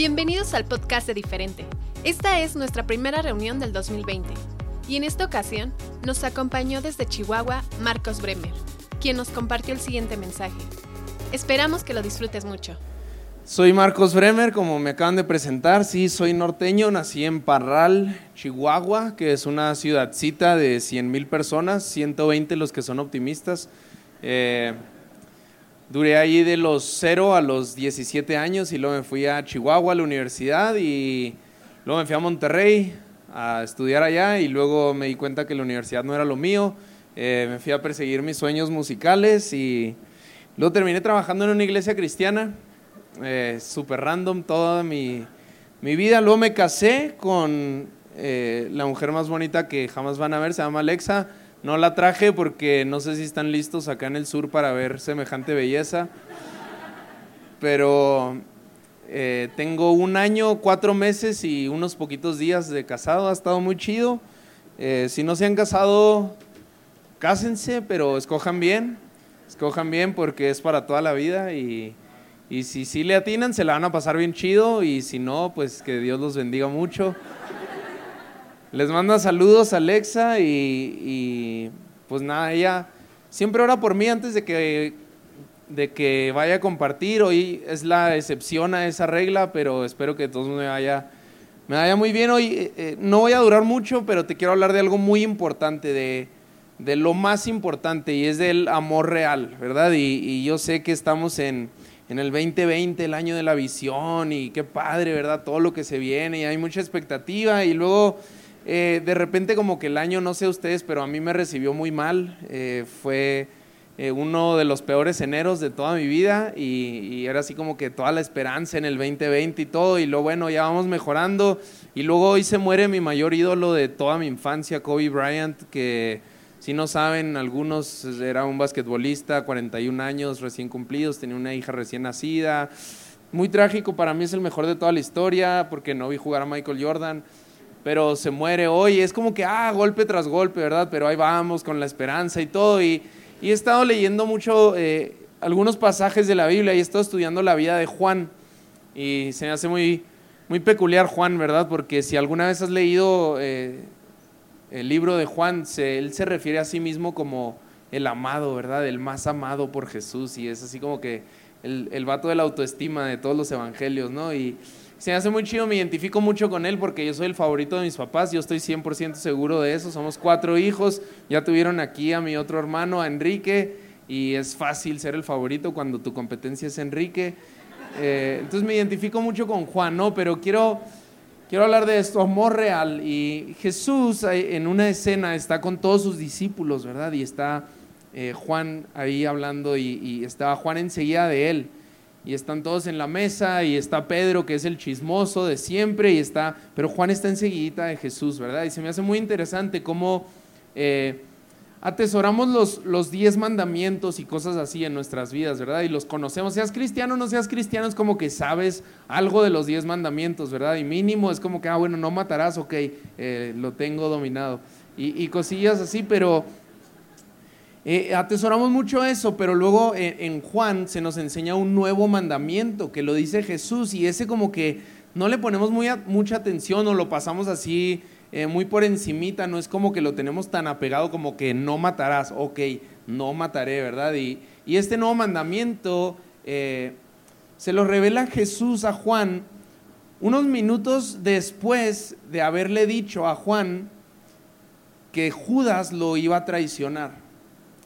Bienvenidos al podcast de Diferente. Esta es nuestra primera reunión del 2020 y en esta ocasión nos acompañó desde Chihuahua Marcos Bremer, quien nos compartió el siguiente mensaje. Esperamos que lo disfrutes mucho. Soy Marcos Bremer, como me acaban de presentar, sí, soy norteño, nací en Parral, Chihuahua, que es una ciudadcita de 100 mil personas, 120 los que son optimistas. Eh, Duré ahí de los 0 a los 17 años y luego me fui a Chihuahua, a la universidad, y luego me fui a Monterrey a estudiar allá y luego me di cuenta que la universidad no era lo mío. Eh, me fui a perseguir mis sueños musicales y luego terminé trabajando en una iglesia cristiana, eh, súper random toda mi, mi, vida. Luego me casé con eh, la mujer más bonita que jamás van a ver, se llama Alexa. No la traje porque no sé si están listos acá en el sur para ver semejante belleza. Pero eh, tengo un año, cuatro meses y unos poquitos días de casado. Ha estado muy chido. Eh, si no se han casado, cásense, pero escojan bien. Escojan bien porque es para toda la vida y, y si sí le atinan, se la van a pasar bien chido. Y si no, pues que Dios los bendiga mucho. Les manda saludos Alexa y, pues nada, ella siempre ora por mí antes de que, de que vaya a compartir. Hoy es la excepción a esa regla, pero espero que todos me vaya, me vaya muy bien. Hoy eh, eh, no voy a durar mucho, pero te quiero hablar de algo muy importante, de, de lo más importante, y es del amor real, ¿verdad? Y, yo sé que estamos en, en el 2020, el año de la visión, y qué padre, ¿verdad? Todo lo que se viene, y hay mucha expectativa, y luego eh, de repente como que el año, no sé ustedes, pero a mí me recibió muy mal. Eh, fue eh, uno de los peores eneros de toda mi vida y, era así como que toda la esperanza en el 2020 y todo. Y lo bueno, ya vamos mejorando. Y luego hoy se muere mi mayor ídolo de toda mi infancia, Kobe Bryant, que si no saben, algunos era un basquetbolista, 41 años recién cumplidos, tenía una hija recién nacida. Muy trágico, para mí es el mejor de toda la historia porque no vi jugar a Michael Jordan pero se muere hoy. Es como que, ah, golpe tras golpe, ¿verdad? Pero ahí vamos con la esperanza y todo. Y, he estado leyendo mucho eh, algunos pasajes de la Biblia y he estado estudiando la vida de Juan. Y se me hace muy, muy peculiar Juan, ¿verdad? Porque si alguna vez has leído eh, el libro de Juan, él se refiere a sí mismo como el amado, ¿verdad? El más amado por Jesús. Y es así como que el, el vato de la autoestima de todos los evangelios, ¿no? Y, se me hace muy chido, me identifico mucho con él porque yo soy el favorito de mis papás, yo estoy 100% seguro de eso, somos cuatro hijos, ya tuvieron aquí a mi otro hermano, a Enrique, y es fácil ser el favorito cuando tu competencia es Enrique. Eh, entonces me identifico mucho con Juan, ¿no? Pero quiero, quiero hablar de esto, amor real. Y Jesús en una escena está con todos sus discípulos, ¿verdad? Y está eh, Juan ahí hablando y, y estaba Juan enseguida de él y están todos en la mesa y está Pedro que es el chismoso de siempre y está, pero Juan está enseguida de Jesús, ¿verdad? Y se me hace muy interesante cómo eh, atesoramos los, los diez mandamientos y cosas así en nuestras vidas, ¿verdad? Y los conocemos, seas cristiano o no seas cristiano, es como que sabes algo de los diez mandamientos, ¿verdad? Y mínimo es como que, ah, bueno, no matarás, ok, eh, lo tengo dominado. Y, y cosillas así, pero eh, atesoramos mucho eso, pero luego en, Juan se nos enseña un nuevo mandamiento que lo dice Jesús y ese como que no le ponemos mucha atención o lo pasamos así eh, muy por encimita, no es como que lo tenemos tan apegado como que no matarás, ok, no mataré, ¿verdad? Y, este nuevo mandamiento eh, se lo revela Jesús a Juan unos minutos después de haberle dicho a Juan que Judas lo iba a traicionar.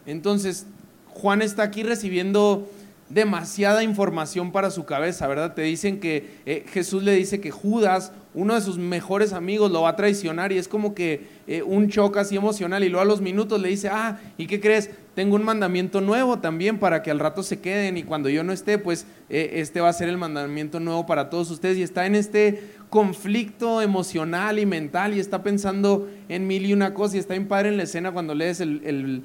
Entonces, Juan está aquí recibiendo demasiada información para su cabeza, ¿verdad? Te dicen que eh, Jesús le dice que Judas, uno de sus mejores amigos, lo va a traicionar y es como que eh, un choque así emocional y luego a los minutos le dice, ah, ¿y qué crees? Tengo un mandamiento nuevo también para que al rato se queden y cuando yo no esté, pues eh, este va a ser el mandamiento nuevo para todos ustedes y está en este conflicto emocional y mental y está pensando en mil y una cosa y está en padre en la escena cuando lees el el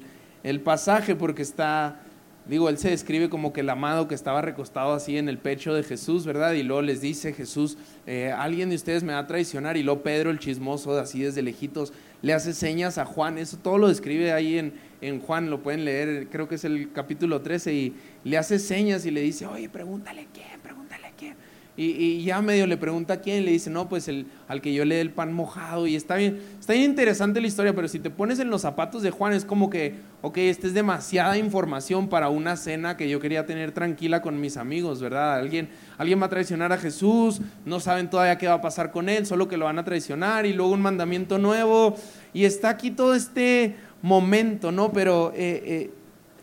pasaje porque está, digo, él se describe como que el amado que estaba recostado así en el pecho de Jesús, ¿verdad? Y luego les dice Jesús, eh, alguien de ustedes me va a traicionar y luego Pedro el chismoso, así desde lejitos, le hace señas a Juan, eso todo lo describe ahí en, en Juan, lo pueden leer, creo que es el capítulo 13, y le hace señas y le dice, oye, pregúntale quién, pregúntale y, ya medio le pregunta a quién, le dice, no, pues el, al que yo le dé el pan mojado. Y está bien, está bien interesante la historia, pero si te pones en los zapatos de Juan, es como que, ok, esta es demasiada información para una cena que yo quería tener tranquila con mis amigos, ¿verdad? Alguien, alguien va a traicionar a Jesús, no saben todavía qué va a pasar con él, solo que lo van a traicionar y luego un mandamiento nuevo. Y está aquí todo este momento, ¿no? Pero eh, eh,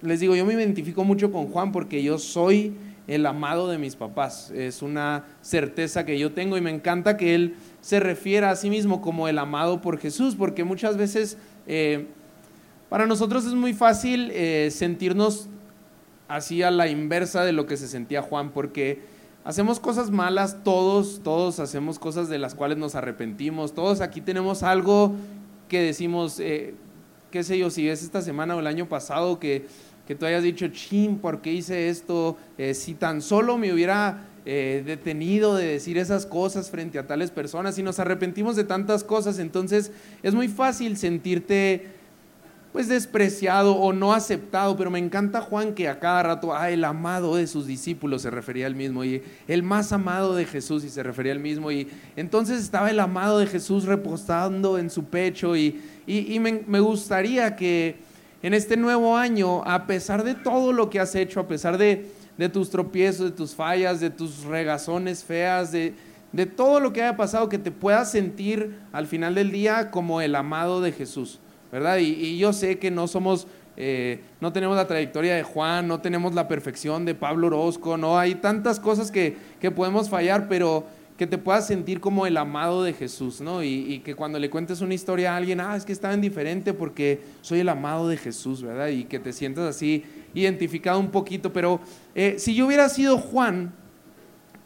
les digo, yo me identifico mucho con Juan porque yo soy el amado de mis papás. Es una certeza que yo tengo y me encanta que él se refiera a sí mismo como el amado por Jesús, porque muchas veces eh, para nosotros es muy fácil eh, sentirnos así a la inversa de lo que se sentía Juan, porque hacemos cosas malas, todos, todos hacemos cosas de las cuales nos arrepentimos, todos aquí tenemos algo que decimos, eh, qué sé yo, si es esta semana o el año pasado que que tú hayas dicho, chin, ¿por qué hice esto? Eh, si tan solo me hubiera eh, detenido de decir esas cosas frente a tales personas y nos arrepentimos de tantas cosas, entonces es muy fácil sentirte pues despreciado o no aceptado, pero me encanta Juan que a cada rato, ah, el amado de sus discípulos se refería al mismo, y el más amado de Jesús y se refería al mismo, y entonces estaba el amado de Jesús reposando en su pecho, y, y, me gustaría que en este nuevo año, a pesar de todo lo que has hecho, a pesar de, tus tropiezos, de tus fallas, de tus regazones feas, de, todo lo que haya pasado, que te puedas sentir al final del día como el amado de Jesús, ¿verdad? Y, yo sé que no somos, eh, no tenemos la trayectoria de Juan, no tenemos la perfección de Pablo Orozco, no, hay tantas cosas que, que podemos fallar, pero que te puedas sentir como el amado de Jesús, ¿no? Y, que cuando le cuentes una historia a alguien, ah, es que estaba indiferente porque soy el amado de Jesús, ¿verdad? Y que te sientas así identificado un poquito. Pero eh, si yo hubiera sido Juan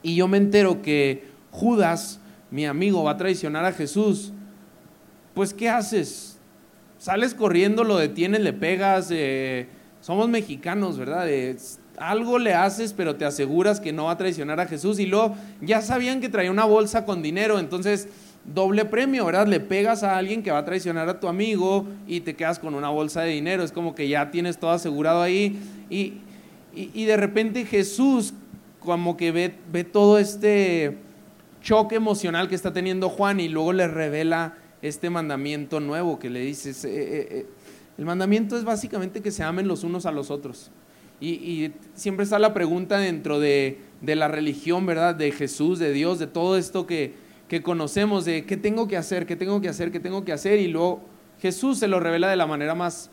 y yo me entero que Judas, mi amigo, va a traicionar a Jesús, pues ¿qué haces? Sales corriendo, lo detienes, le pegas. Eh, somos mexicanos, ¿verdad? Algo le haces, pero te aseguras que no va a traicionar a Jesús. Y luego ya sabían que traía una bolsa con dinero, entonces doble premio, ¿verdad? Le pegas a alguien que va a traicionar a tu amigo y te quedas con una bolsa de dinero. Es como que ya tienes todo asegurado ahí. Y, y, de repente Jesús como que ve, ve todo este choque emocional que está teniendo Juan y luego le revela este mandamiento nuevo que le dices. Eh, eh, eh, el mandamiento es básicamente que se amen los unos a los otros. Y, siempre está la pregunta dentro de, la religión, ¿verdad? De Jesús, de Dios, de todo esto que, que conocemos, de qué tengo que hacer, qué tengo que hacer, qué tengo que hacer. Y luego Jesús se lo revela de la manera más,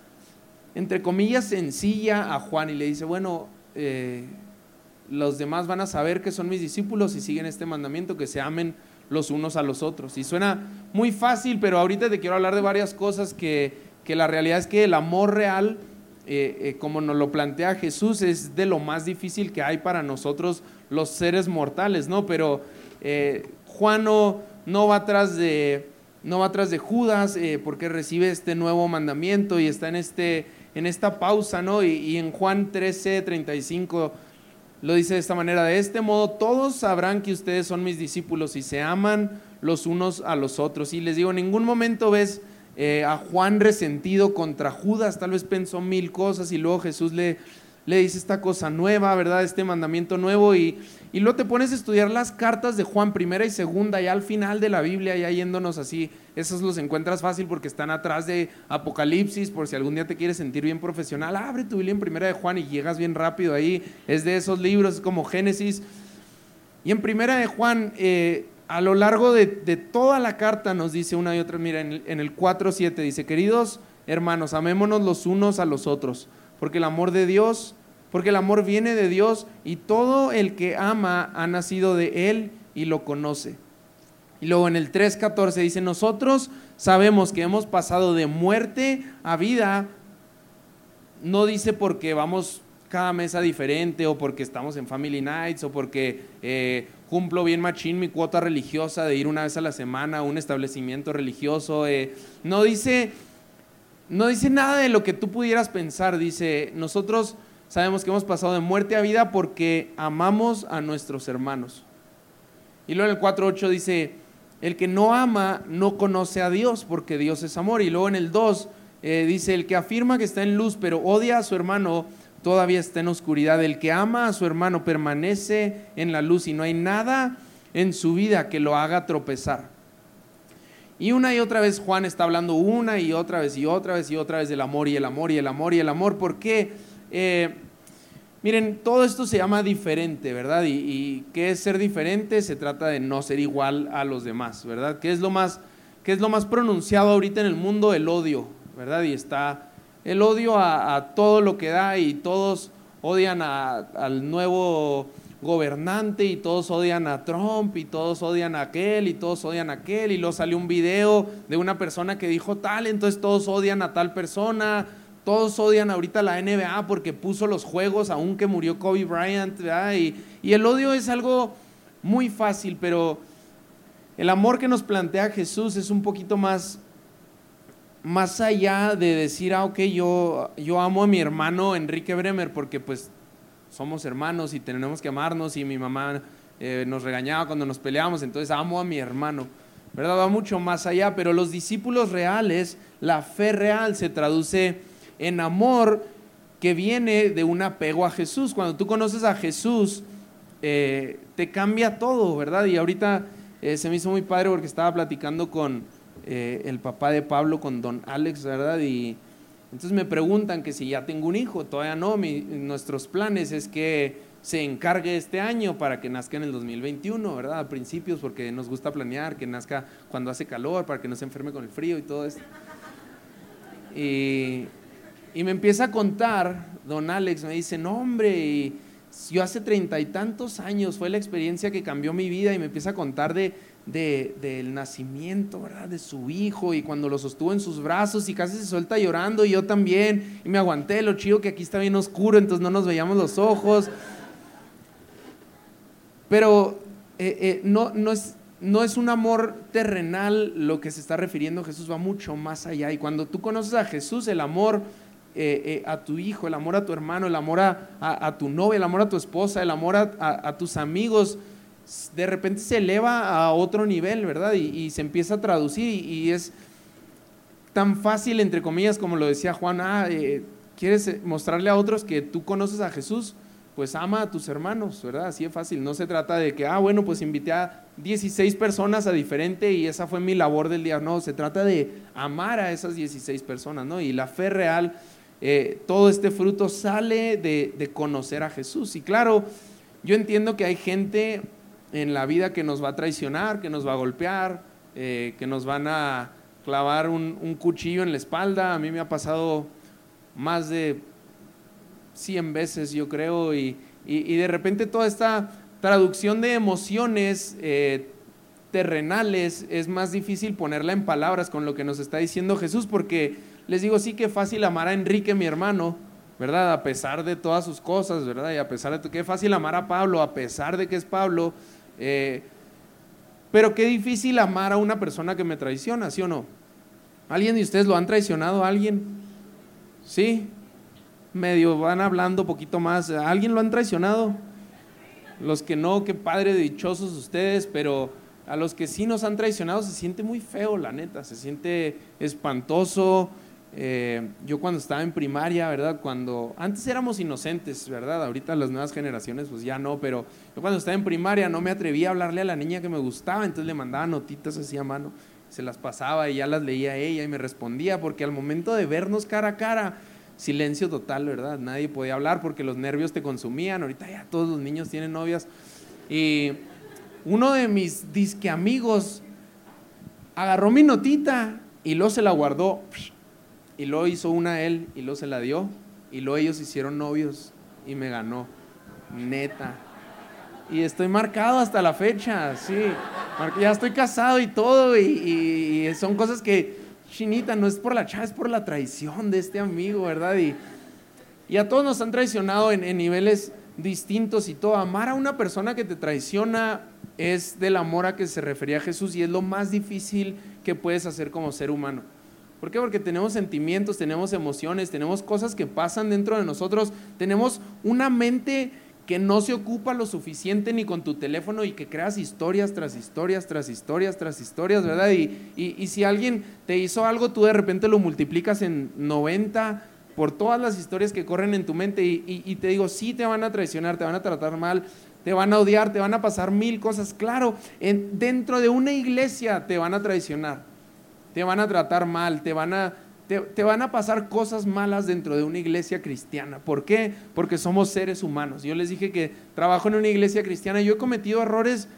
entre comillas, sencilla a Juan y le dice, bueno, eh, los demás van a saber que son mis discípulos y siguen este mandamiento, que se amen los unos a los otros. Y suena muy fácil, pero ahorita te quiero hablar de varias cosas que, que la realidad es que el amor real eh, eh, como nos lo plantea Jesús, es de lo más difícil que hay para nosotros los seres mortales, ¿no? Pero eh, Juan no, va atrás de, no va atrás de Judas porque recibe este nuevo mandamiento y está en, este, en esta pausa, ¿no? Y, y en Juan 13, 35 lo dice de esta manera, de este modo todos sabrán que ustedes son mis discípulos y se aman los unos a los otros. Y les digo, en ningún momento ves eh, a Juan resentido contra Judas, tal vez pensó mil cosas y luego Jesús le, le dice esta cosa nueva, ¿verdad? Este mandamiento nuevo y, y luego te pones a estudiar las cartas de Juan, primera y segunda, ya al final de la Biblia, ya yéndonos así, esos los encuentras fácil porque están atrás de Apocalipsis, por si algún día te quieres sentir bien profesional, abre tu Biblia en primera de Juan y llegas bien rápido ahí, es de esos libros como Génesis. Y en primera de Juan, eh, a lo largo de, toda la carta nos dice una y otra, mira, en el, en el 4.7 dice, queridos hermanos, amémonos los unos a los otros, porque el amor de Dios, porque el amor viene de Dios y todo el que ama ha nacido de Él y lo conoce. Y luego en el 3.14 dice, nosotros sabemos que hemos pasado de muerte a vida, no dice porque vamos cada mesa diferente o porque estamos en Family Nights o porque eh, cumplo bien machín mi cuota religiosa de ir una vez a la semana a un establecimiento religioso. Eh, no, dice, no dice nada de lo que tú pudieras pensar. Dice, nosotros sabemos que hemos pasado de muerte a vida porque amamos a nuestros hermanos. Y luego en el 4.8 dice, el que no ama no conoce a Dios porque Dios es amor. Y luego en el 2 eh, dice, el que afirma que está en luz pero odia a su hermano, todavía está en oscuridad. El que ama a su hermano permanece en la luz y no hay nada en su vida que lo haga tropezar. Y una y otra vez Juan está hablando una y otra vez y otra vez y otra vez del amor y el amor y el amor y el amor. ¿Por qué? Eh, miren, todo esto se llama diferente, ¿verdad? Y, y, ¿qué es ser diferente? Se trata de no ser igual a los demás, ¿verdad? ¿Qué es lo más, qué es lo más pronunciado ahorita en el mundo? El odio, ¿verdad? Y está el odio a, todo lo que da y todos odian al nuevo gobernante y todos odian a Trump y todos odian a aquel y todos odian a aquel. Y luego salió un video de una persona que dijo tal, entonces todos odian a tal persona, todos odian ahorita la NBA porque puso los juegos aunque murió Kobe Bryant, Y, y el odio es algo muy fácil, pero el amor que nos plantea Jesús es un poquito más más allá de decir, ah, ok, yo, yo amo a mi hermano Enrique Bremer porque pues somos hermanos y tenemos que amarnos y mi mamá eh, nos regañaba cuando nos peleábamos, entonces amo a mi hermano. ¿Verdad? Va mucho más allá, pero los discípulos reales, la fe real se traduce en amor que viene de un apego a Jesús. Cuando tú conoces a Jesús, eh, te cambia todo, ¿verdad? Y ahorita eh, se me hizo muy padre porque estaba platicando con, eh, el papá de Pablo con don Alex, ¿verdad? Y entonces me preguntan que si ya tengo un hijo, todavía no, nuestros planes es que se encargue este año para que nazca en el 2021, ¿verdad? A principios, porque nos gusta planear, que nazca cuando hace calor, para que no se enferme con el frío y todo eso. Y, y me empieza a contar, don Alex me dice, no hombre, yo hace treinta y tantos años fue la experiencia que cambió mi vida y me empieza a contar de del nacimiento, ¿verdad? De su hijo y cuando lo sostuvo en sus brazos y casi se suelta llorando y yo también y me aguanté, lo chido que aquí está bien oscuro, entonces no nos veíamos los ojos. Pero eh, eh, no, no, es, no es un amor terrenal lo que se está refiriendo Jesús, va mucho más allá. Y cuando tú conoces a Jesús, el amor eh, a tu hijo, el amor a tu hermano, el amor a, tu novia, el amor a tu esposa, el amor a tus amigos, de repente se eleva a otro nivel, ¿verdad? Y, se empieza a traducir y, es tan fácil, entre comillas, como lo decía Juan, ah, eh, ¿quieres mostrarle a otros que tú conoces a Jesús? Pues ama a tus hermanos, ¿verdad? Así es fácil. No se trata de que, ah, bueno, pues invité a 16 personas a diferente y esa fue mi labor del día. No, se trata de amar a esas 16 personas, ¿no? Y la fe real, eh, todo este fruto sale de, de conocer a Jesús. Y claro, yo entiendo que hay gente en la vida que nos va a traicionar, que nos va a golpear, eh, que nos van a clavar un, cuchillo en la espalda. A mí me ha pasado más de 100 veces, yo creo, y, de repente toda esta traducción de emociones eh, terrenales es más difícil ponerla en palabras con lo que nos está diciendo Jesús, porque les digo, sí que fácil amar a Enrique, mi hermano, ¿verdad? A pesar de todas sus cosas, ¿verdad? Y a pesar de que fácil amar a Pablo, a pesar de que es Pablo, eh, pero qué difícil amar a una persona que me traiciona, ¿sí o no? ¿Alguien de ustedes lo han traicionado a alguien? ¿Sí? Medio van hablando poquito más. alguien lo han traicionado? Los que no, qué padre, dichosos ustedes, pero a los que sí nos han traicionado se siente muy feo, la neta, se siente espantoso. Eh, yo cuando estaba en primaria, ¿verdad? Cuando antes éramos inocentes, ¿verdad? Ahorita las nuevas generaciones pues ya no, pero yo cuando estaba en primaria no me atrevía a hablarle a la niña que me gustaba, entonces le mandaba notitas así a mano, se las pasaba y ya las leía ella y me respondía, porque al momento de vernos cara a cara, silencio total, ¿verdad? Nadie podía hablar porque los nervios te consumían, ahorita ya todos los niños tienen novias. Y uno de mis disque amigos agarró mi notita y luego se la guardó y luego hizo una él y luego se la dio. Y luego ellos hicieron novios y me ganó. Neta. Y estoy marcado hasta la fecha, sí. Ya estoy casado y todo. Y, son cosas que, chinita, no es por la chava, es por la traición de este amigo, ¿verdad? Y, y a todos nos han traicionado en, en niveles distintos y todo. Amar a una persona que te traiciona es del amor a que se refería Jesús y es lo más difícil que puedes hacer como ser humano. ¿Por qué? Porque tenemos sentimientos, tenemos emociones, tenemos cosas que pasan dentro de nosotros, tenemos una mente que no se ocupa lo suficiente ni con tu teléfono y que creas historias tras historias, tras historias, tras historias, ¿verdad? Y, si alguien te hizo algo, tú de repente lo multiplicas en 90 por todas las historias que corren en tu mente y, y te digo, sí te van a traicionar, te van a tratar mal, te van a odiar, te van a pasar mil cosas. Claro, dentro de una iglesia te van a traicionar, te van a tratar mal, te van a, te, van a pasar cosas malas dentro de una iglesia cristiana. ¿Por qué? Porque somos seres humanos. Yo les dije que trabajo en una iglesia cristiana y yo he cometido errores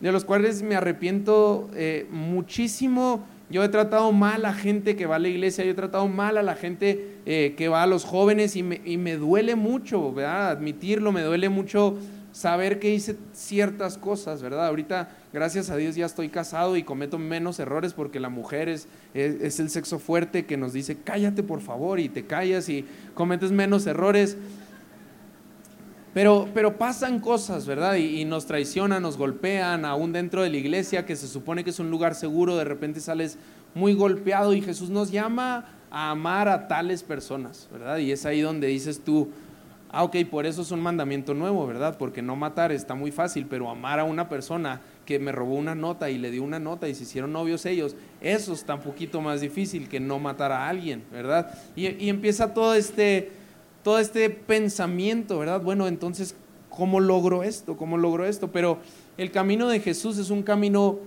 de los cuales me arrepiento eh, muchísimo. Yo he tratado mal a gente que va a la iglesia, yo he tratado mal a la gente eh, que va a los jóvenes y me, y me duele mucho, ¿verdad? Admitirlo, me duele mucho saber que hice ciertas cosas, ¿verdad? Ahorita, gracias a Dios, ya estoy casado y cometo menos errores porque la mujer es, es, el sexo fuerte que nos dice, cállate por favor, y te callas y cometes menos errores. Pero, pero pasan cosas, ¿verdad? Y, nos traicionan, nos golpean, aún dentro de la iglesia, que se supone que es un lugar seguro, de repente sales muy golpeado y Jesús nos llama a amar a tales personas, ¿verdad? Y es ahí donde dices tú, Ah, ok, por eso es un mandamiento nuevo, ¿verdad? Porque no matar está muy fácil, pero amar a una persona que me robó una nota y le dio una nota y se hicieron novios ellos, eso está un poquito más difícil que no matar a alguien, ¿verdad? Y, empieza todo este, todo este pensamiento, ¿verdad? Bueno, entonces, ¿cómo logro esto? ¿Cómo logro esto? Pero el camino de Jesús es un camino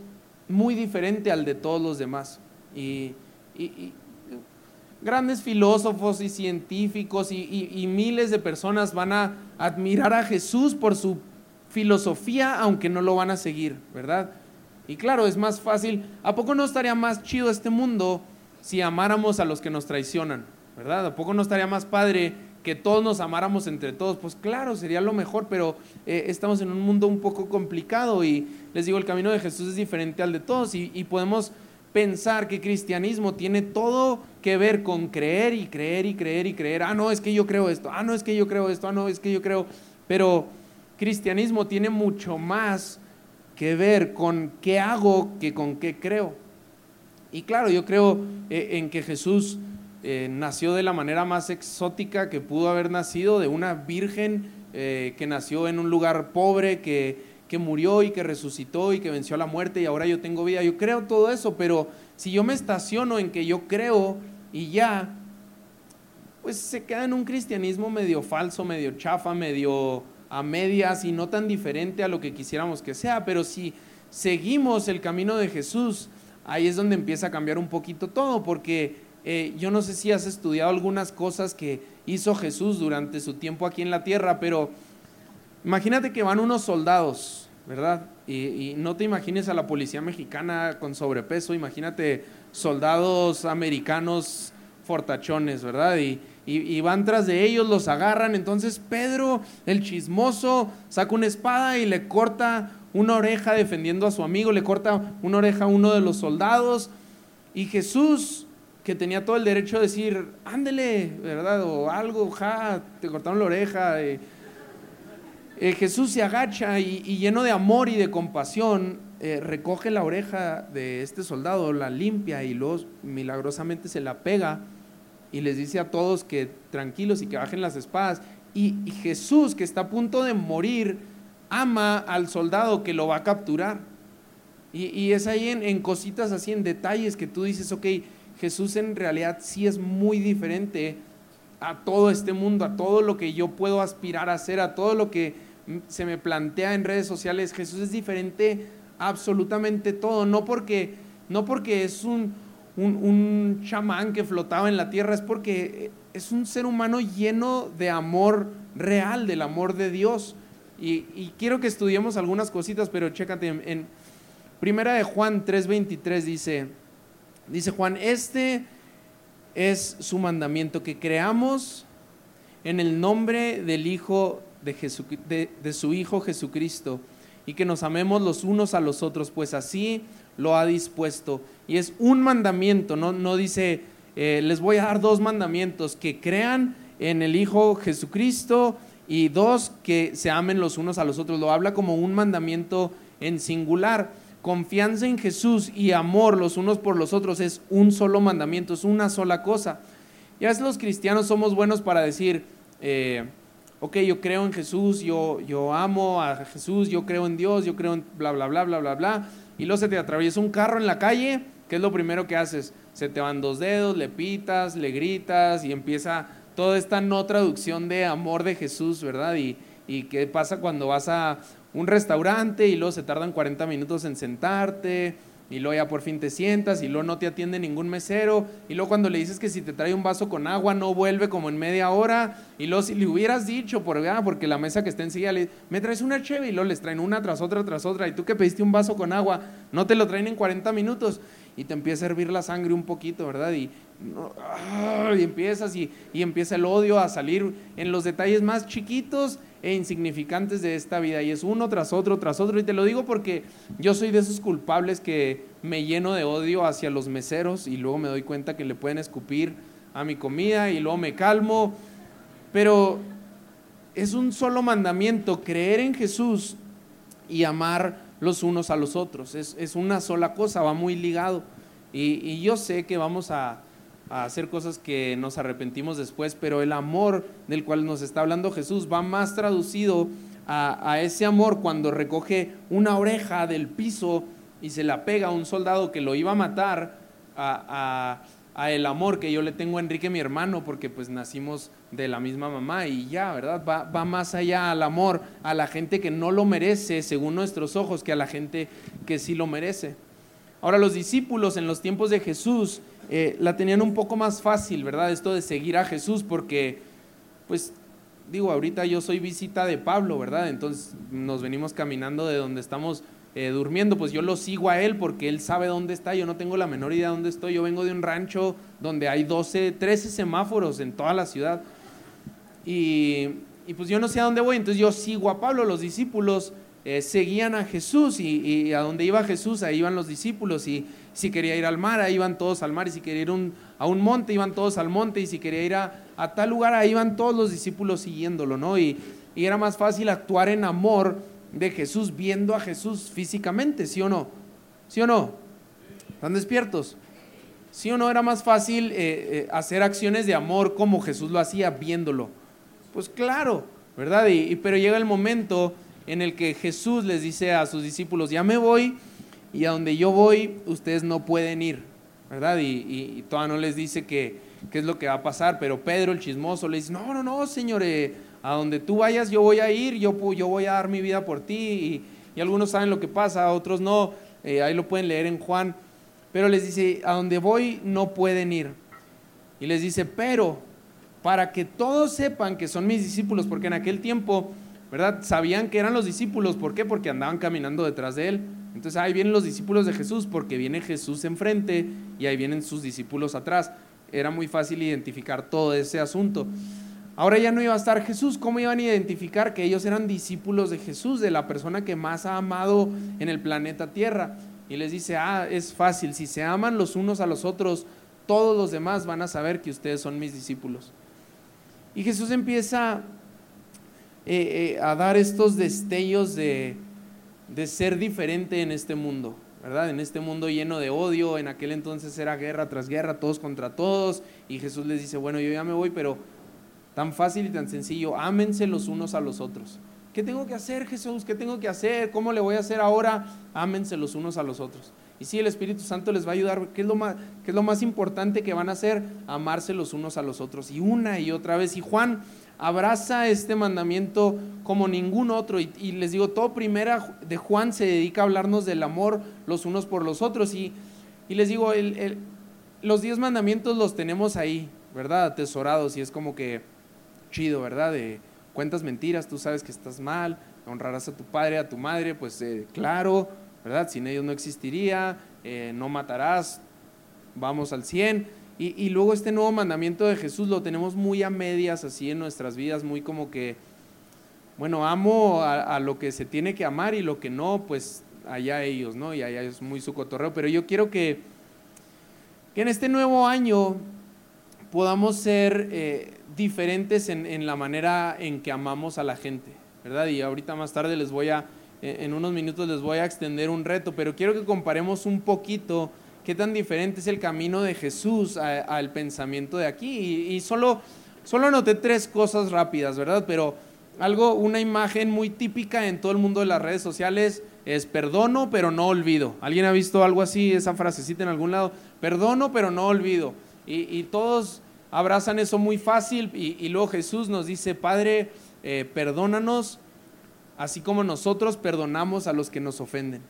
muy diferente al de todos los demás. y, y grandes filósofos y científicos y, miles de personas van a admirar a Jesús por su filosofía, aunque no lo van a seguir, ¿verdad? Y claro, es más fácil. ¿A poco no estaría más chido este mundo si amáramos a los que nos traicionan, ¿verdad? ¿A poco no estaría más padre que todos nos amáramos entre todos? Pues claro, sería lo mejor, pero eh, estamos en un mundo un poco complicado y les digo, el camino de Jesús es diferente al de todos y, podemos pensar que cristianismo tiene todo que ver con creer y creer y creer y creer. Ah, no, es que yo creo esto. Ah, no, es que yo creo esto. Ah, no, es que yo creo. Pero cristianismo tiene mucho más que ver con qué hago que con qué creo. Y claro, yo creo eh, en que Jesús eh, nació de la manera más exótica que pudo haber nacido, de una virgen eh, que nació en un lugar pobre, que que murió y que resucitó y que venció la muerte y ahora yo tengo vida. Yo creo todo eso, pero si yo me estaciono en que yo creo y ya, pues se queda en un cristianismo medio falso, medio chafa, medio a medias y no tan diferente a lo que quisiéramos que sea. Pero si seguimos el camino de Jesús, ahí es donde empieza a cambiar un poquito todo, porque eh, yo no sé si has estudiado algunas cosas que hizo Jesús durante su tiempo aquí en la tierra, pero Imagínate que van unos soldados, ¿verdad? Y, no te imagines a la policía mexicana con sobrepeso, imagínate soldados americanos fortachones, ¿verdad? Y, y, van tras de ellos, los agarran. Entonces Pedro, el chismoso, saca una espada y le corta una oreja defendiendo a su amigo, le corta una oreja a uno de los soldados. Y Jesús, que tenía todo el derecho de decir, ándele, ¿verdad? O algo, ja, te cortaron la oreja. Y, eh, Jesús se agacha y, lleno de amor y de compasión, eh, recoge la oreja de este soldado, la limpia y luego milagrosamente se la pega y les dice a todos que tranquilos y que bajen las espadas. Y, Jesús, que está a punto de morir, ama al soldado que lo va a capturar. Y, es ahí en, en, cositas así, en detalles que tú dices, ok, Jesús en realidad sí es muy diferente a todo este mundo, a todo lo que yo puedo aspirar a hacer, a todo lo que se me plantea en redes sociales, Jesús es diferente absolutamente todo, no porque, no porque es un, un, chamán que flotaba en la tierra, es porque es un ser humano lleno de amor real, del amor de Dios. Y, quiero que estudiemos algunas cositas, pero chécate, en, Primera de Juan 3:23 dice, dice Juan, este es su mandamiento, que creamos en el nombre del Hijo de, su Hijo Jesucristo y que nos amemos los unos a los otros, pues así lo ha dispuesto. Y es un mandamiento, no, no dice, eh, les voy a dar dos mandamientos, que crean en el Hijo Jesucristo y dos, que se amen los unos a los otros. Lo habla como un mandamiento en singular. Confianza en Jesús y amor los unos por los otros es un solo mandamiento, es una sola cosa. Ya es los cristianos somos buenos para decir, eh, ok, yo creo en Jesús, yo, yo amo a Jesús, yo creo en Dios, yo creo en bla, bla, bla, bla, bla, bla, y luego se te atraviesa un carro en la calle, ¿qué es lo primero que haces? Se te van dos dedos, le pitas, le gritas y empieza toda esta no traducción de amor de Jesús, ¿verdad? Y, y qué pasa cuando vas a un restaurante y luego se tardan 40 minutos en sentarte y luego ya por fin te sientas y luego no te atiende ningún mesero y luego cuando le dices que si te trae un vaso con agua no vuelve como en media hora y luego si le hubieras dicho por, ah, porque la mesa que está enseguida le me traes una cheve y luego les traen una tras otra tras otra y tú que pediste un vaso con agua no te lo traen en 40 minutos y te empieza a hervir la sangre un poquito, ¿verdad? Y, y empiezas y, y empieza el odio a salir en los detalles más chiquitos e insignificantes de esta vida. Y es uno tras otro, tras otro. Y te lo digo porque yo soy de esos culpables que me lleno de odio hacia los meseros y luego me doy cuenta que le pueden escupir a mi comida y luego me calmo. Pero es un solo mandamiento, creer en Jesús y amar los unos a los otros. Es, una sola cosa, va muy ligado. y yo sé que vamos a, a hacer cosas que nos arrepentimos después, pero el amor del cual nos está hablando Jesús va más traducido a, ese amor cuando recoge una oreja del piso y se la pega a un soldado que lo iba a matar, a, el amor que yo le tengo a Enrique, mi hermano, porque pues nacimos de la misma mamá y ya, ¿verdad? Va, va más allá al amor a la gente que no lo merece según nuestros ojos que a la gente que sí lo merece. Ahora los discípulos en los tiempos de Jesús eh, la tenían un poco más fácil, ¿verdad? Esto de seguir a Jesús, porque, pues, digo, ahorita yo soy visita de Pablo, ¿verdad? Entonces nos venimos caminando de donde estamos eh, durmiendo, pues yo lo sigo a él porque él sabe dónde está, yo no tengo la menor idea de dónde estoy, yo vengo de un rancho donde hay 12, 13 semáforos en toda la ciudad. Y, pues yo no sé a dónde voy, entonces yo sigo a Pablo, los discípulos eh, seguían a Jesús y, y, a donde iba Jesús, ahí iban los discípulos y si quería ir al mar, ahí iban todos al mar, y si quería ir a un monte, iban todos al monte, y si quería ir a, tal lugar, ahí iban todos los discípulos siguiéndolo, ¿no? Y, era más fácil actuar en amor de Jesús viendo a Jesús físicamente, ¿sí o no? ¿Sí o no? ¿Están despiertos? ¿Sí o no era más fácil eh, eh, hacer acciones de amor como Jesús lo hacía viéndolo? Pues claro, ¿verdad? y, pero llega el momento en el que Jesús les dice a sus discípulos, ya me voy, y a donde yo voy, ustedes no pueden ir, ¿verdad? Y, todavía no les dice qué es lo que va a pasar, pero Pedro, el chismoso, le dice, no, no, no, Señor, eh, a donde tú vayas yo voy a ir, yo, yo voy a dar mi vida por ti, y, algunos saben lo que pasa, otros no, eh, ahí lo pueden leer en Juan, pero les dice, a donde voy no pueden ir. Y les dice, pero para que todos sepan que son mis discípulos, porque en aquel tiempo, ¿verdad? Sabían que eran los discípulos, ¿por qué? Porque andaban caminando detrás de él. Entonces ahí vienen los discípulos de Jesús porque viene Jesús enfrente y ahí vienen sus discípulos atrás. Era muy fácil identificar todo ese asunto. Ahora ya no iba a estar Jesús. ¿Cómo iban a identificar que ellos eran discípulos de Jesús, de la persona que más ha amado en el planeta Tierra? Y les dice, ah, es fácil, si se aman los unos a los otros, todos los demás van a saber que ustedes son mis discípulos. Y Jesús empieza eh, eh, a dar estos destellos de, de ser diferente en este mundo, ¿verdad? En este mundo lleno de odio, en aquel entonces era guerra tras guerra, todos contra todos, y Jesús les dice, bueno, yo ya me voy, pero tan fácil y tan sencillo, ámense los unos a los otros. ¿Qué tengo que hacer, Jesús? ¿Qué tengo que hacer? ¿Cómo le voy a hacer ahora? Ámense los unos a los otros. Y sí, el Espíritu Santo les va a ayudar. ¿Qué es, lo más, qué es lo más importante que van a hacer? Amarse los unos a los otros. Y una y otra vez. Y Juan abraza este mandamiento como ningún otro. Y, les digo, todo primera de Juan se dedica a hablarnos del amor los unos por los otros. Y, les digo, los diez mandamientos los tenemos ahí, ¿verdad? Atesorados. Y es como que chido, ¿verdad? De cuentas mentiras, tú sabes que estás mal, honrarás a tu padre, a tu madre, pues eh, claro, ¿verdad? Sin ellos no existiría, eh, no matarás, vamos al 100. Y, luego este nuevo mandamiento de Jesús lo tenemos muy a medias así en nuestras vidas, muy como que, bueno, amo a, lo que se tiene que amar y lo que no, pues allá ellos, ¿no? Y allá es muy su cotorreo. Pero yo quiero que, que en este nuevo año podamos ser eh, diferentes en, en, la manera en que amamos a la gente, ¿verdad? Y ahorita más tarde les voy a, en unos minutos les voy a extender un reto, pero quiero que comparemos un poquito qué tan diferente es el camino de Jesús al pensamiento de aquí. Y, solo, solo anoté tres cosas rápidas, ¿verdad? Pero algo, una imagen muy típica en todo el mundo de las redes sociales es perdono pero no olvido. ¿Alguien ha visto algo así, esa frasecita en algún lado? Perdono pero no olvido. Y, todos abrazan eso muy fácil y, luego Jesús nos dice, Padre, eh, perdónanos así como nosotros perdonamos a los que nos ofenden.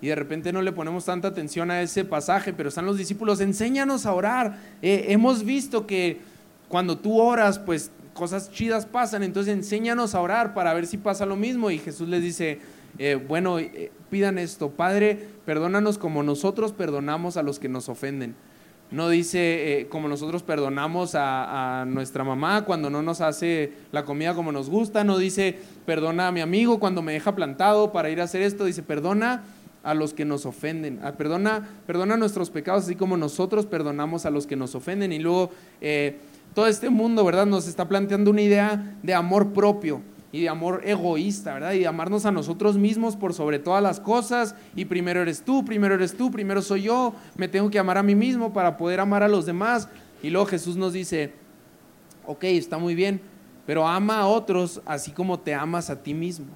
Y de repente no le ponemos tanta atención a ese pasaje, pero están los discípulos, enséñanos a orar. Eh, hemos visto que cuando tú oras, pues cosas chidas pasan, entonces enséñanos a orar para ver si pasa lo mismo. Y Jesús les dice, eh, bueno, eh, pidan esto, Padre, perdónanos como nosotros perdonamos a los que nos ofenden. No dice como nosotros perdonamos a, nuestra mamá cuando no nos hace la comida como nos gusta. No dice perdona a mi amigo cuando me deja plantado para ir a hacer esto. Dice perdona a los que nos ofenden. Ah, perdona, perdona nuestros pecados así como nosotros perdonamos a los que nos ofenden. Y luego todo este mundo, ¿verdad? Nos está planteando una idea de amor propio y de amor egoísta, ¿verdad? Y de amarnos a nosotros mismos por sobre todas las cosas. Y primero eres tú, primero eres tú, primero soy yo. Me tengo que amar a mí mismo para poder amar a los demás. Y luego Jesús nos dice, ok, está muy bien, pero ama a otros así como te amas a ti mismo.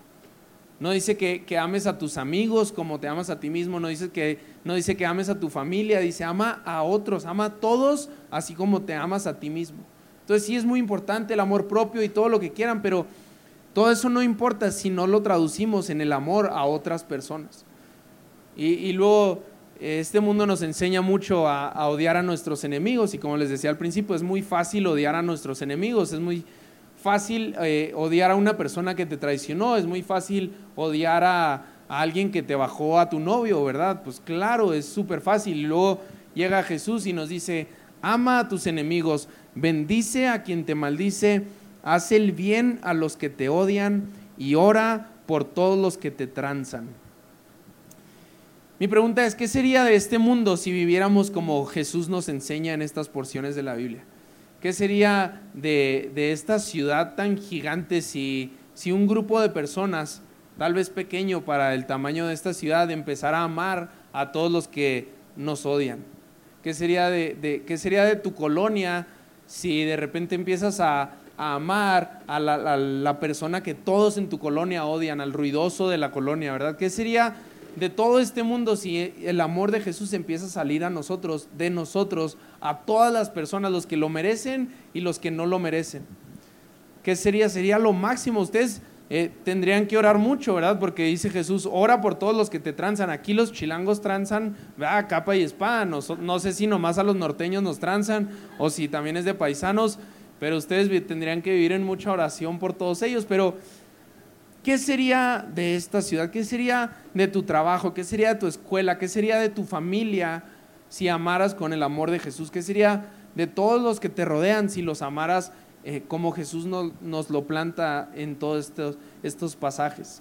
No dice que, que, ames a tus amigos como te amas a ti mismo, no dice, que, no dice que ames a tu familia, dice ama a otros, ama a todos así como te amas a ti mismo. Entonces sí es muy importante el amor propio y todo lo que quieran, pero todo eso no importa si no lo traducimos en el amor a otras personas. Y, luego este mundo nos enseña mucho a, odiar a nuestros enemigos y como les decía al principio, es muy fácil odiar a nuestros enemigos, es muy fácil eh, odiar a una persona que te traicionó, es muy fácil odiar a, a alguien que te bajó a tu novio, ¿verdad? Pues claro, es súper fácil. Luego llega Jesús y nos dice, ama a tus enemigos, bendice a quien te maldice haz el bien a los que te odian y ora por todos los que te tranzan. Mi pregunta es, ¿qué sería de este mundo si viviéramos como Jesús nos enseña en estas porciones de la Biblia? ¿Qué sería de, esta ciudad tan gigante si, si un grupo de personas, tal vez pequeño para el tamaño de esta ciudad, empezara a amar a todos los que nos odian? ¿Qué sería de, qué sería de tu colonia si de repente empiezas a, a amar a la, persona que todos en tu colonia odian, al ruidoso de la colonia, ¿verdad? ¿Qué sería de todo este mundo si el amor de Jesús empieza a salir a nosotros, de nosotros, a todas las personas, los que lo merecen y los que no lo merecen? ¿Qué sería? Sería lo máximo. Ustedes eh, tendrían que orar mucho, ¿verdad? Porque dice Jesús, ora por todos los que te tranzan. Aquí los chilangos tranzan, ¿verdad? Capa y espada. No, no sé si nomás a los norteños nos tranzan o si también es de paisanos pero ustedes tendrían que vivir en mucha oración por todos ellos. Pero, ¿qué sería de esta ciudad? ¿Qué sería de tu trabajo? ¿Qué sería de tu escuela? ¿Qué sería de tu familia si amaras con el amor de Jesús? ¿Qué sería de todos los que te rodean si los amaras eh, como Jesús nos, lo planta en todos estos, estos pasajes?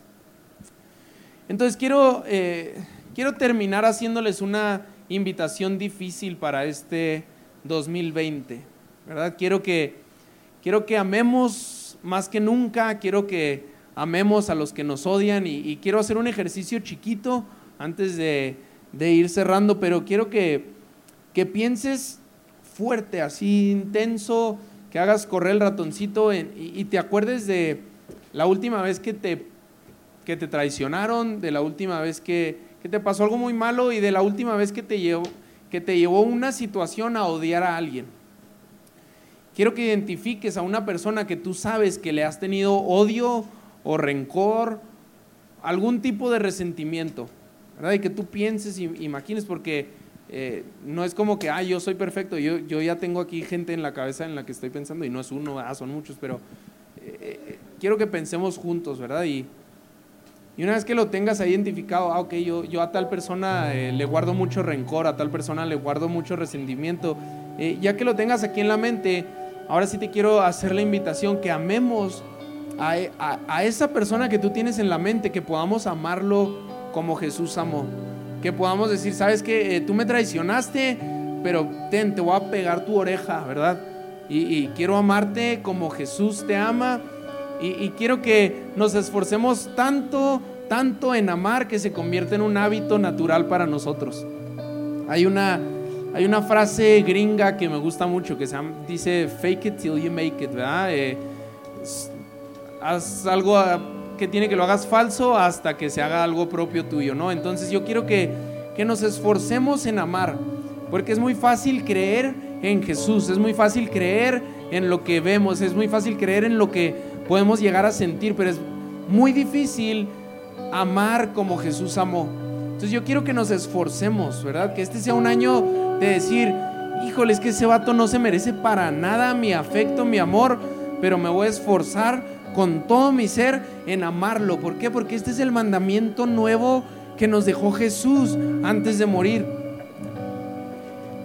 Entonces quiero, eh, quiero terminar haciéndoles una invitación difícil para este 2020, ¿verdad? Quiero que Quiero que amemos más que nunca, quiero que amemos a los que nos odian y, quiero hacer un ejercicio chiquito antes de, ir cerrando, pero quiero que, pienses fuerte, así intenso, que hagas correr el ratoncito y, te acuerdes de la última vez que te, traicionaron, de la última vez que, que te pasó algo muy malo y de la última vez que te llevó, que te llevó una situación a odiar a alguien. Quiero que identifiques a una persona que tú sabes que le has tenido odio o rencor, algún tipo de resentimiento, ¿verdad? Y que tú pienses y imagines, porque eh, no es como que, ah, yo soy perfecto, yo, yo ya tengo aquí gente en la cabeza en la que estoy pensando, y no es uno, ah, son muchos, pero eh, eh, quiero que pensemos juntos, ¿verdad? Y, y una vez que lo tengas identificado, ah, ok, yo, yo a tal persona le guardo mucho rencor, a tal persona le guardo mucho resentimiento, ya que lo tengas aquí en la mente, Ahora sí te quiero hacer la invitación que amemos a, esa persona que tú tienes en la mente, que podamos amarlo como Jesús amó. Que podamos decir, sabes que eh, tú me traicionaste, pero ten, te voy a pegar tu oreja, ¿verdad? Y, quiero amarte como Jesús te ama. Y, y quiero que nos esforcemos tanto, tanto en amar que se convierta en un hábito natural para nosotros. Hay una hay una frase gringa que me gusta mucho que se dice fake it till you make it, ¿verdad? Eh, haz algo ah, que tiene que lo hagas falso hasta que se haga algo propio tuyo, ¿no? Entonces yo quiero que, que nos esforcemos en amar, porque es muy fácil creer en Jesús, es muy fácil creer en lo que vemos, es muy fácil creer en lo que podemos llegar a sentir, pero es muy difícil amar como Jesús amó. Entonces yo quiero que nos esforcemos, ¿verdad? Que este sea un año de decir, híjole, es que ese vato no se merece para nada mi afecto, mi amor, pero me voy a esforzar con todo mi ser en amarlo. ¿Por qué? Porque este es el mandamiento nuevo que nos dejó Jesús antes de morir.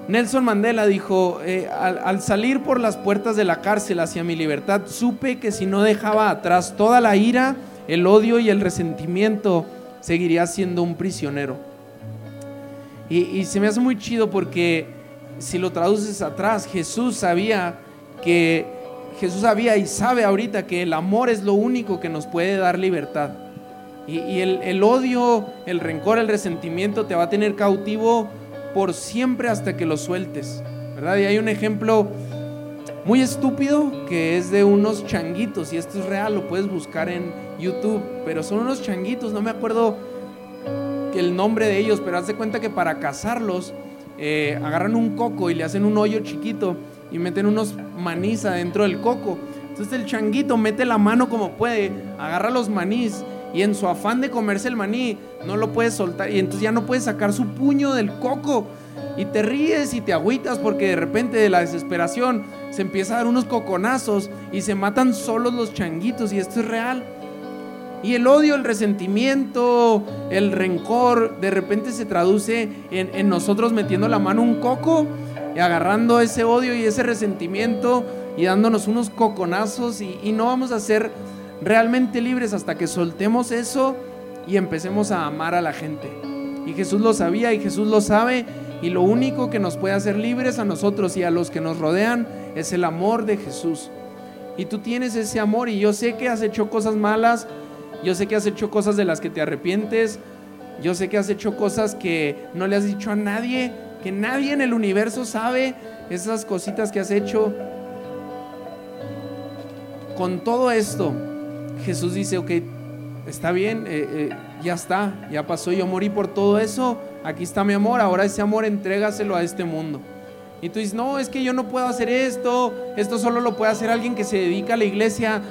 Nelson Mandela dijo, eh, al, al, salir por las puertas de la cárcel hacia mi libertad, supe que si no dejaba atrás toda la ira, el odio y el resentimiento, seguiría siendo un prisionero. Y, y se me hace muy chido porque si lo traduces atrás, Jesús sabía que Jesús sabía y sabe ahorita que el amor es lo único que nos puede dar libertad. Y, el, odio, el rencor, el resentimiento te va a tener cautivo por siempre hasta que lo sueltes. ¿Verdad? Y hay un ejemplo muy estúpido que es de unos changuitos. Y esto es real, lo puedes buscar en YouTube. Pero son unos changuitos, no me acuerdo el nombre de ellos, pero haz cuenta que para cazarlos eh, agarran un coco y le hacen un hoyo chiquito y meten unos manís adentro del coco. Entonces el changuito mete la mano como puede, agarra los manís y en su afán de comerse el maní no lo puede soltar y entonces ya no puede sacar su puño del coco y te ríes y te agüitas porque de repente de la desesperación se empieza a dar unos coconazos y se matan solos los changuitos y esto es real. Y el odio, el resentimiento, el rencor, de repente se traduce en, en nosotros metiendo la mano un coco y agarrando ese odio y ese resentimiento y dándonos unos coconazos y, y, no vamos a ser realmente libres hasta que soltemos eso y empecemos a amar a la gente. Y Jesús lo sabía y Jesús lo sabe y lo único que nos puede hacer libres a nosotros y a los que nos rodean es el amor de Jesús. Y tú tienes ese amor y yo sé que has hecho cosas malas, yo sé que has hecho cosas de las que te arrepientes, yo sé que has hecho cosas que no le has dicho a nadie, que nadie en el universo sabe esas cositas que has hecho. Con todo esto, Jesús dice, ok, está bien, eh, eh, ya está, ya pasó, yo morí por todo eso, aquí está mi amor, ahora ese amor entrégaselo a este mundo. Y tú dices, no, es que yo no puedo hacer esto, esto solo lo puede hacer alguien que se dedica a la iglesia.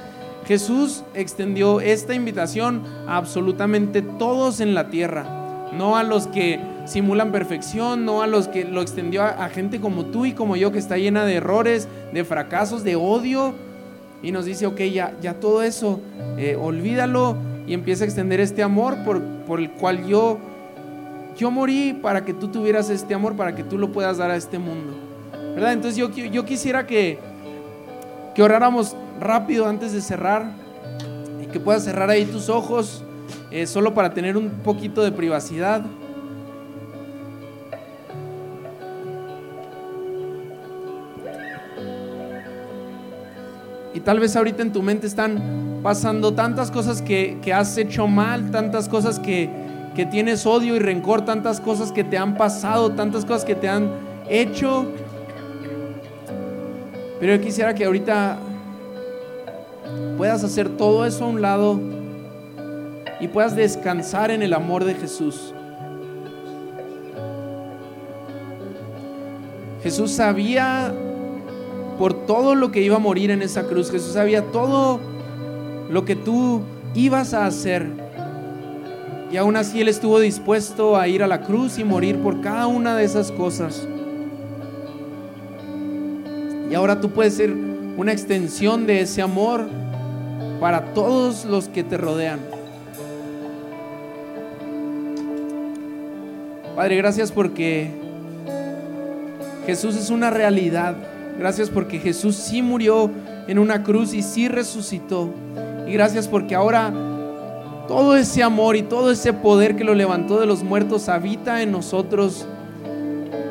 Jesús extendió esta invitación a absolutamente todos en la tierra, no a los que simulan perfección, no a los que lo extendió a, gente como tú y como yo que está llena de errores, de fracasos, de odio. Y nos dice, ok, ya, ya todo eso, eh, olvídalo y empieza a extender este amor por, por el cual yo, yo morí para que tú tuvieras este amor, para que tú lo puedas dar a este mundo. ¿Verdad? Entonces yo, yo quisiera que, que oráramos rápido antes de cerrar y que puedas cerrar ahí tus ojos eh, solo para tener un poquito de privacidad. Y tal vez ahorita en tu mente están pasando tantas cosas que, que has hecho mal, tantas cosas que, que tienes odio y rencor, tantas cosas que te han pasado, tantas cosas que te han hecho. Pero yo quisiera que ahorita puedas hacer todo eso a un lado y puedas descansar en el amor de Jesús. Jesús sabía por todo lo que iba a morir en esa cruz. Jesús sabía todo lo que tú ibas a hacer. Y aún así Él estuvo dispuesto a ir a la cruz y morir por cada una de esas cosas. Y ahora tú puedes ser una extensión de ese amor para todos los que te rodean. Padre, gracias porque Jesús es una realidad. Gracias porque Jesús sí murió en una cruz y sí resucitó. Y gracias porque ahora todo ese amor y todo ese poder que lo levantó de los muertos habita en nosotros.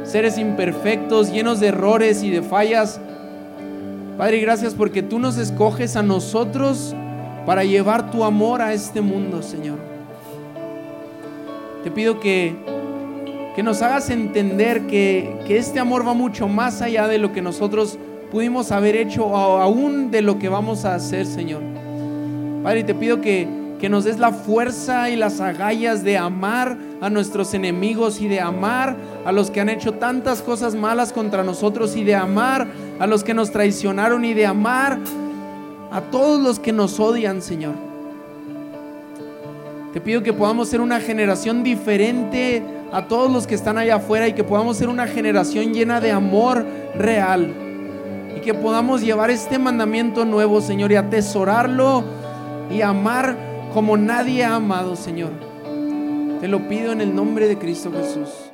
Seres imperfectos, llenos de errores y de fallas. Padre, gracias porque tú nos escoges a nosotros para llevar tu amor a este mundo, Señor. Te pido que que nos hagas entender que, que, este amor va mucho más allá de lo que nosotros pudimos haber hecho o aún de lo que vamos a hacer, Señor. Padre, te pido que, que nos des la fuerza y las agallas de amar a nuestros enemigos y de amar a los que han hecho tantas cosas malas contra nosotros y de amar a los que nos traicionaron y de amar a todos los que nos odian, Señor. Te pido que podamos ser una generación diferente a todos los que están allá afuera y que podamos ser una generación llena de amor real. Y que podamos llevar este mandamiento nuevo, Señor, y atesorarlo y amar como nadie ha amado, Señor. Te lo pido en el nombre de Cristo Jesús.